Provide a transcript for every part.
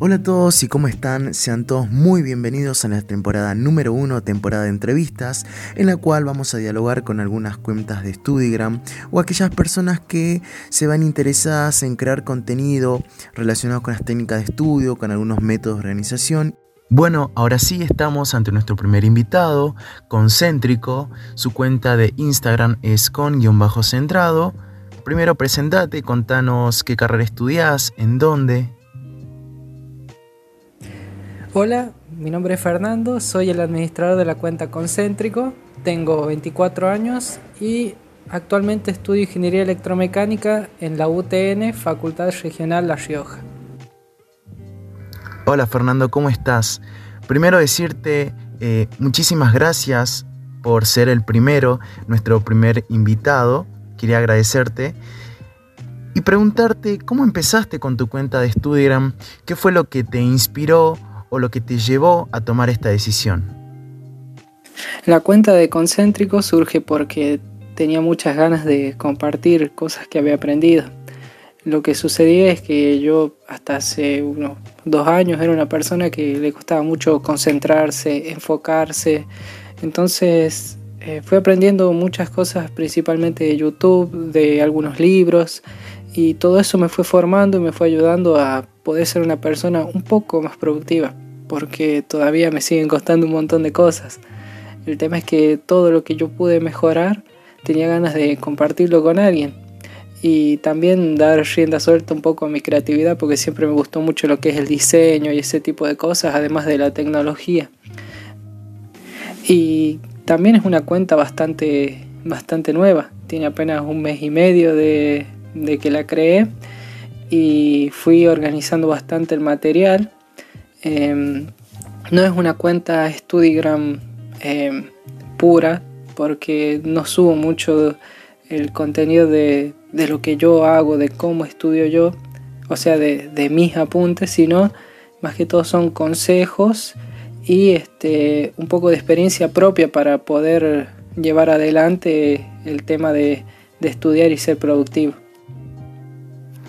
Hola a todos y cómo están, sean todos muy bienvenidos a la temporada número uno, temporada de entrevistas, en la cual vamos a dialogar con algunas cuentas de Studigram o aquellas personas que se van interesadas en crear contenido relacionado con las técnicas de estudio, con algunos métodos de organización bueno, ahora sí estamos ante nuestro primer invitado, Concéntrico. Su cuenta de Instagram es con-centrado. Primero presentate, contanos qué carrera estudias, en dónde. Hola, mi nombre es Fernando, soy el administrador de la cuenta Concéntrico, tengo 24 años y actualmente estudio Ingeniería Electromecánica en la UTN, Facultad Regional La Rioja. Hola Fernando, ¿cómo estás? Primero decirte eh, muchísimas gracias por ser el primero, nuestro primer invitado. Quería agradecerte y preguntarte cómo empezaste con tu cuenta de Studigram, qué fue lo que te inspiró o lo que te llevó a tomar esta decisión. La cuenta de Concéntrico surge porque tenía muchas ganas de compartir cosas que había aprendido. Lo que sucedía es que yo hasta hace unos dos años era una persona que le costaba mucho concentrarse, enfocarse. Entonces eh, fui aprendiendo muchas cosas principalmente de YouTube, de algunos libros y todo eso me fue formando y me fue ayudando a poder ser una persona un poco más productiva porque todavía me siguen costando un montón de cosas. El tema es que todo lo que yo pude mejorar tenía ganas de compartirlo con alguien y también dar rienda suelta un poco a mi creatividad porque siempre me gustó mucho lo que es el diseño y ese tipo de cosas, además de la tecnología. Y también es una cuenta bastante, bastante nueva, tiene apenas un mes y medio de, que la creé y fui organizando bastante el material. Em, no es una cuenta Studigram em, pura porque no subo mucho el contenido de, lo que yo hago, de cómo estudio yo, o sea, de, mis apuntes, sino más que todo son consejos y este, un poco de experiencia propia para poder llevar adelante el tema de, de estudiar y ser productivo.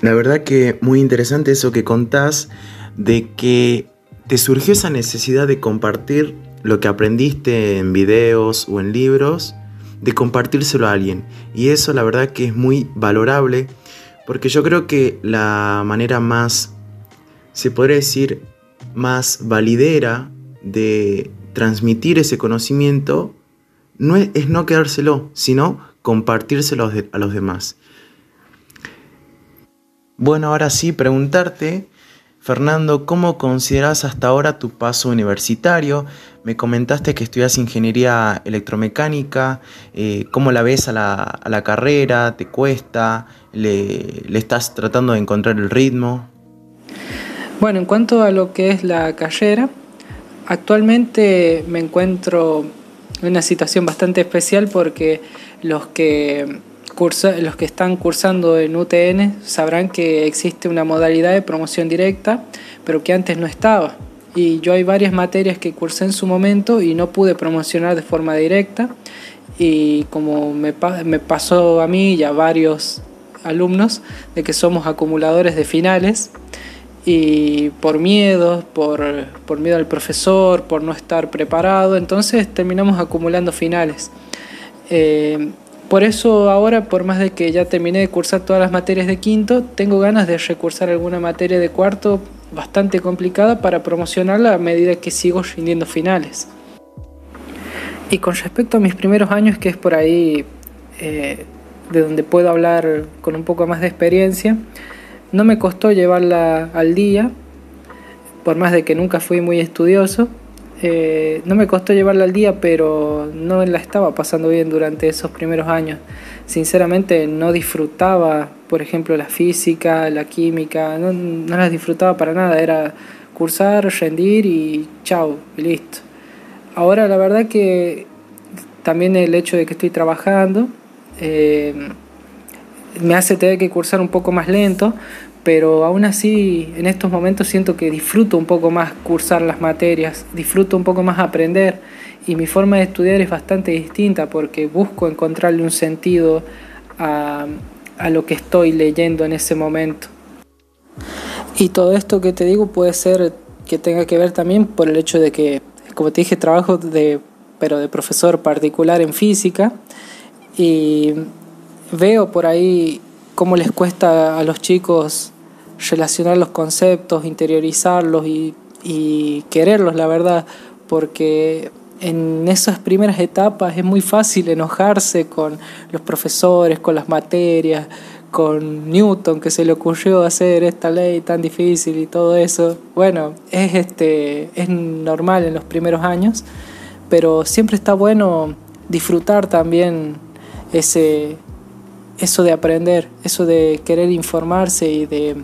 La verdad que muy interesante eso que contás de que te surgió esa necesidad de compartir lo que aprendiste en videos o en libros de compartírselo a alguien. Y eso la verdad que es muy valorable porque yo creo que la manera más, se podría decir, más validera de transmitir ese conocimiento no es, no quedárselo, sino compartírselo a los demás. Bueno, ahora sí, preguntarte Fernando, ¿cómo consideras hasta ahora tu paso universitario? Me comentaste que estudias ingeniería electromecánica, eh, ¿cómo la ves a la, carrera? ¿Te cuesta? ¿Le, estás tratando de encontrar el ritmo? Bueno, en cuanto a lo que es la carrera, actualmente me encuentro en una situación bastante especial porque los que los que están cursando en UTN sabrán que existe una modalidad de promoción directa, pero que antes no estaba. Y yo hay varias materias que cursé en su momento y no pude promocionar de forma directa. Y como me, me pasó a mí y a varios alumnos, de que somos acumuladores de finales, y por miedo, por, por, miedo al profesor, por no estar preparado, entonces terminamos acumulando finales. Eh, por eso ahora, por más de que ya terminé de cursar todas las materias de quinto, tengo ganas de recursar alguna materia de cuarto bastante complicada para promocionarla a medida que sigo rindiendo finales. Y con respecto a mis primeros años, que es por ahí eh, de donde puedo hablar con un poco más de experiencia, no me costó llevarla al día, por más de que nunca fui muy estudioso, eh, no me costó llevarla al día, pero no la estaba pasando bien durante esos primeros años. Sinceramente no disfrutaba, por ejemplo, la física, la química, no, no las disfrutaba para nada. Era cursar, rendir y chao, y listo. Ahora la verdad que también el hecho de que estoy trabajando eh, me hace tener que cursar un poco más lento, pero aún así en estos momentos siento que disfruto un poco más cursar las materias, disfruto un poco más aprender y mi forma de estudiar es bastante distinta porque busco encontrarle un sentido a, lo que estoy leyendo en ese momento. Y todo esto que te digo puede ser que tenga que ver también por el hecho de que, como te dije, trabajo de, pero de profesor particular en física y veo por ahí cómo les cuesta a los chicos relacionar los conceptos, interiorizarlos y, quererlos, la verdad, porque en esas primeras etapas es muy fácil enojarse con los profesores, con las materias, con Newton que se le ocurrió hacer esta ley tan difícil y todo eso. Bueno, es este es normal en los primeros años, pero siempre está bueno disfrutar también ese eso de aprender, eso de querer informarse y de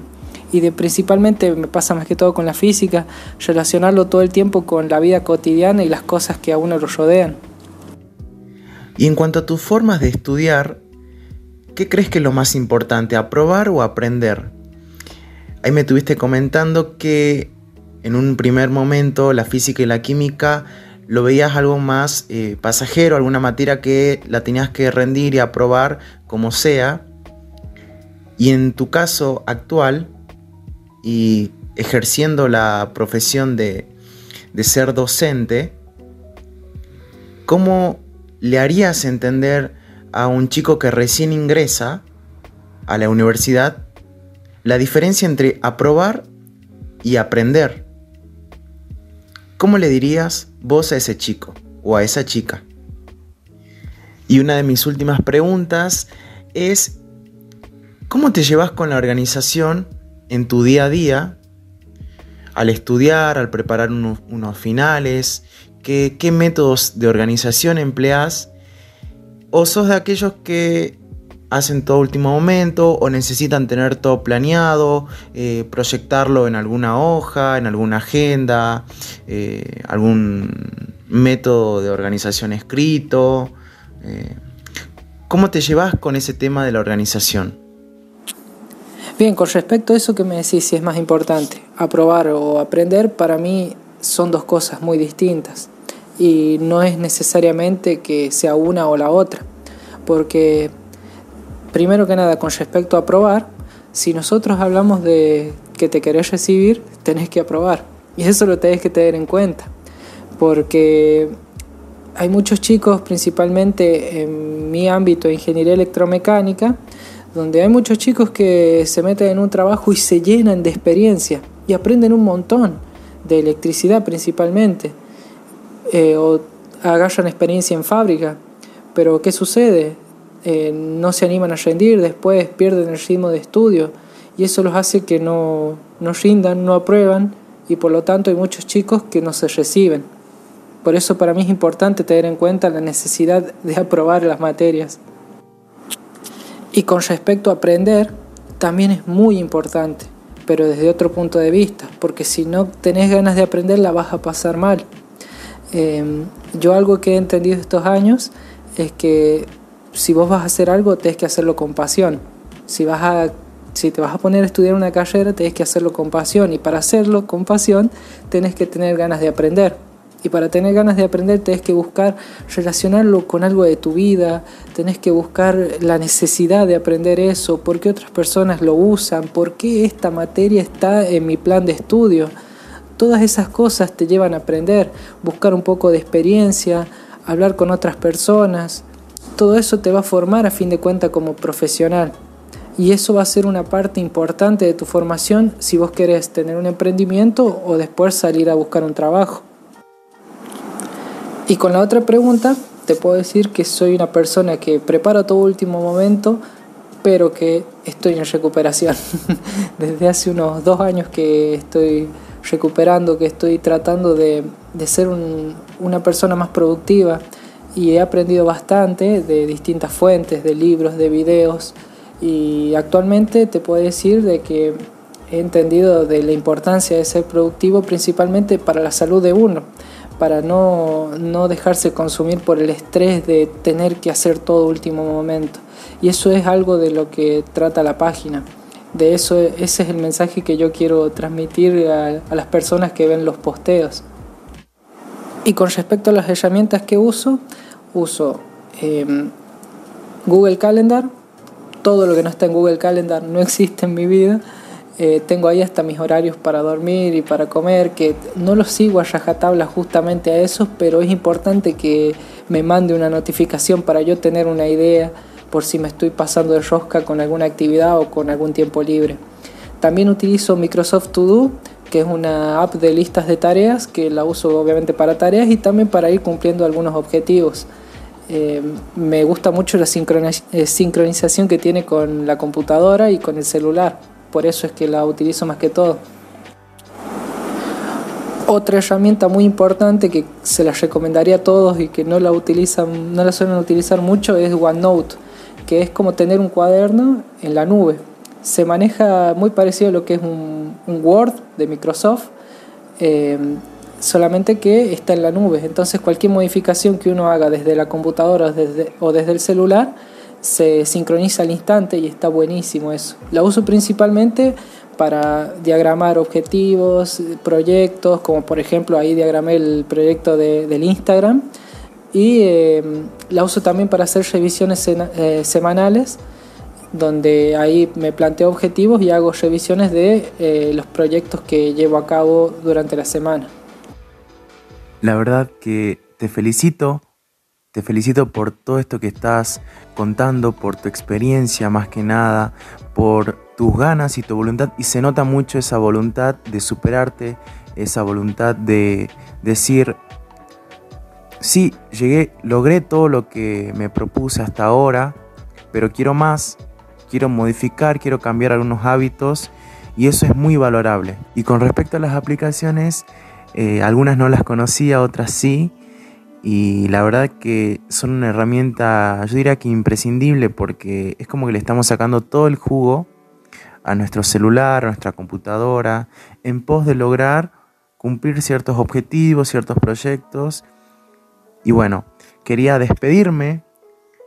y de principalmente me pasa más que todo con la física, relacionarlo todo el tiempo con la vida cotidiana y las cosas que a uno lo rodean. Y en cuanto a tus formas de estudiar, ¿qué crees que es lo más importante, aprobar o aprender? Ahí me estuviste comentando que en un primer momento la física y la química lo veías algo más eh, pasajero, alguna materia que la tenías que rendir y aprobar como sea. Y en tu caso actual, y ejerciendo la profesión de, ser docente, ¿cómo le harías entender a un chico que recién ingresa a la universidad la diferencia entre aprobar y aprender? ¿Cómo le dirías vos a ese chico o a esa chica? Y una de mis últimas preguntas es, ¿cómo te llevas con la organización en tu día a día, al estudiar, al preparar unos, finales, ¿qué, métodos de organización empleas? ¿O sos de aquellos que hacen todo último momento o necesitan tener todo planeado, eh, proyectarlo en alguna hoja, en alguna agenda, eh, algún método de organización escrito? Eh, ¿Cómo te llevas con ese tema de la organización? Bien, con respecto a eso que me decís, si es más importante, aprobar o aprender, para mí son dos cosas muy distintas y no es necesariamente que sea una o la otra, porque primero que nada, con respecto a aprobar, si nosotros hablamos de que te querés recibir, tenés que aprobar y eso lo tenés que tener en cuenta, porque hay muchos chicos, principalmente en mi ámbito de ingeniería electromecánica, donde hay muchos chicos que se meten en un trabajo y se llenan de experiencia y aprenden un montón, de electricidad principalmente, eh, o agarran experiencia en fábrica, pero ¿qué sucede? Eh, no se animan a rendir, después pierden el ritmo de estudio y eso los hace que no, no rindan, no aprueban y por lo tanto hay muchos chicos que no se reciben. Por eso para mí es importante tener en cuenta la necesidad de aprobar las materias. Y con respecto a aprender, también es muy importante, pero desde otro punto de vista, porque si no tenés ganas de aprender la vas a pasar mal. Em, yo algo que he entendido estos años es que si vos vas a hacer algo, tenés que hacerlo con pasión. Si, vas a, si te vas a poner a estudiar una carrera, tenés que hacerlo con pasión. Y para hacerlo con pasión, tenés que tener ganas de aprender. Y para tener ganas de aprender tenés que buscar relacionarlo con algo de tu vida, tenés que buscar la necesidad de aprender eso, por qué otras personas lo usan, por qué esta materia está en mi plan de estudio. Todas esas cosas te llevan a aprender, buscar un poco de experiencia, hablar con otras personas. Todo eso te va a formar a fin de cuentas como profesional. Y eso va a ser una parte importante de tu formación si vos querés tener un emprendimiento o después salir a buscar un trabajo. Y con la otra pregunta, te puedo decir que soy una persona que prepara todo último momento, pero que estoy en recuperación. Desde hace unos dos años que estoy recuperando, que estoy tratando de, de ser una persona más productiva y he aprendido bastante de distintas fuentes, de libros, de videos y actualmente te puedo decir de que he entendido de la importancia de ser productivo principalmente para la salud de uno para no, no dejarse consumir por el estrés de tener que hacer todo último momento. Y eso es algo de lo que trata la página. De eso, ese es el mensaje que yo quiero transmitir a, las personas que ven los posteos. Y con respecto a las herramientas que uso, uso em, Google Calendar. Todo lo que no está en Google Calendar no existe en mi vida. Eh, tengo ahí hasta mis horarios para dormir y para comer, que no los sigo a rajatabla justamente a esos, pero es importante que me mande una notificación para yo tener una idea por si me estoy pasando de rosca con alguna actividad o con algún tiempo libre. También utilizo Microsoft To Do, que es una app de listas de tareas, que la uso obviamente para tareas y también para ir cumpliendo algunos objetivos. Eh, me gusta mucho la eh, sincronización que tiene con la computadora y con el celular, por eso es que la utilizo más que todo. Otra herramienta muy importante que se la recomendaría a todos y que no la utilizan, no la suelen utilizar mucho es OneNote, que es como tener un cuaderno en la nube. Se maneja muy parecido a lo que es un, Word de Microsoft. Eh, solamente que está en la nube. Entonces cualquier modificación que uno haga desde la computadora o desde el celular se sincroniza al instante y está buenísimo eso. La uso principalmente para diagramar objetivos, proyectos, como por ejemplo ahí diagramé el proyecto de, del Instagram. Y em, la uso también para hacer revisiones eh, semanales, donde ahí me planteo objetivos y hago revisiones de eh, los proyectos que llevo a cabo durante la semana. La verdad que te felicito, te felicito por todo esto que estás contando, por tu experiencia más que nada, por tus ganas y tu voluntad. Y se nota mucho esa voluntad de superarte, esa voluntad de decir, sí, llegué, logré todo lo que me propuse hasta ahora, pero quiero más, quiero modificar, quiero cambiar algunos hábitos y eso es muy valorable. Y con respecto a las aplicaciones, eh, algunas no las conocía, otras sí. Y la verdad que son una herramienta, yo diría que imprescindible, porque es como que le estamos sacando todo el jugo a nuestro celular, a nuestra computadora, en pos de lograr cumplir ciertos objetivos, ciertos proyectos. Y bueno, quería despedirme,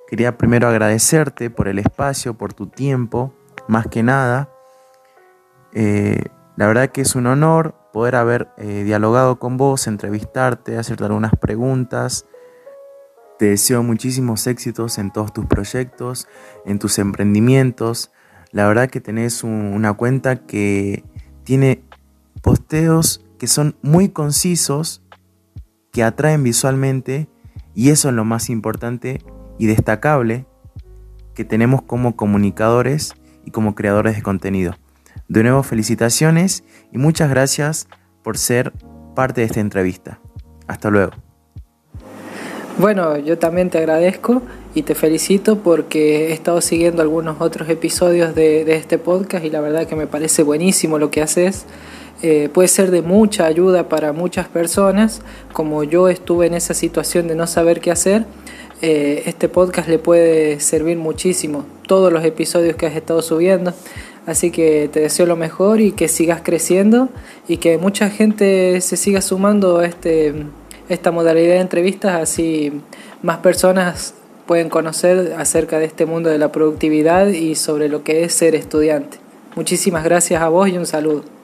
quería primero agradecerte por el espacio, por tu tiempo, más que nada. Eh, la verdad que es un honor poder haber eh, dialogado con vos, entrevistarte, hacerte algunas preguntas. Te deseo muchísimos éxitos en todos tus proyectos, en tus emprendimientos. La verdad que tenés una cuenta que tiene posteos que son muy concisos, que atraen visualmente y eso es lo más importante y destacable que tenemos como comunicadores y como creadores de contenido. De nuevo, felicitaciones y muchas gracias por ser parte de esta entrevista. Hasta luego. Bueno, yo también te agradezco y te felicito porque he estado siguiendo algunos otros episodios de, este podcast y la verdad que me parece buenísimo lo que haces. Eh, puede ser de mucha ayuda para muchas personas, como yo estuve en esa situación de no saber qué hacer. Eh, este podcast le puede servir muchísimo. Todos los episodios que has estado subiendo Así que te deseo lo mejor y que sigas creciendo y que mucha gente se siga sumando a este, esta modalidad de entrevistas, así más personas pueden conocer acerca de este mundo de la productividad y sobre lo que es ser estudiante. Muchísimas gracias a vos y un saludo.